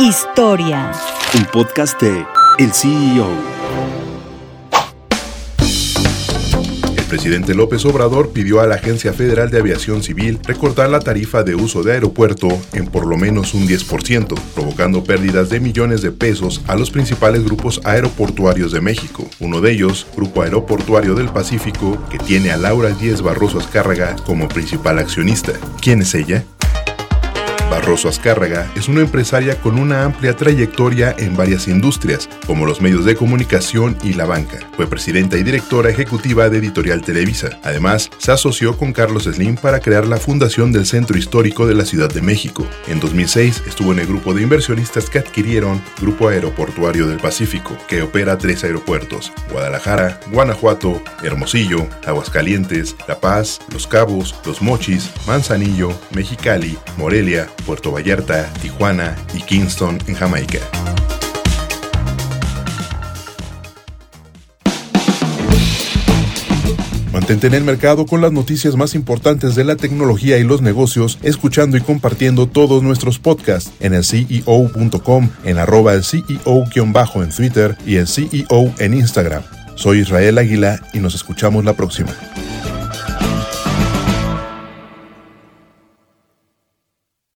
Historia. Un podcast de El CEO. El presidente López Obrador pidió a la Agencia Federal de Aviación Civil recortar la tarifa de uso de aeropuerto en por lo menos un 10%, provocando pérdidas de millones de pesos a los principales grupos aeroportuarios de México. Uno de ellos, Grupo Aeroportuario del Pacífico, que tiene a Laura Díez Barroso Azcárraga como principal accionista. ¿Quién es ella? Barroso Azcárraga es una empresaria con una amplia trayectoria en varias industrias, como los medios de comunicación y la banca. Fue presidenta y directora ejecutiva de Editorial Televisa. Además, se asoció con Carlos Slim para crear la fundación del Centro Histórico de la Ciudad de México. En 2006 estuvo en el grupo de inversionistas que adquirieron Grupo Aeroportuario del Pacífico, que opera tres aeropuertos, Guadalajara, Guanajuato, Hermosillo, Aguascalientes, La Paz, Los Cabos, Los Mochis, Manzanillo, Mexicali, Morelia, Puerto Vallarta, Tijuana y Kingston en Jamaica. Mantente en el mercado con las noticias más importantes de la tecnología y los negocios, escuchando y compartiendo todos nuestros podcasts en el CEO.com, en arroba el CEO-en Twitter y el CEO en Instagram. Soy Israel Águila y nos escuchamos la próxima.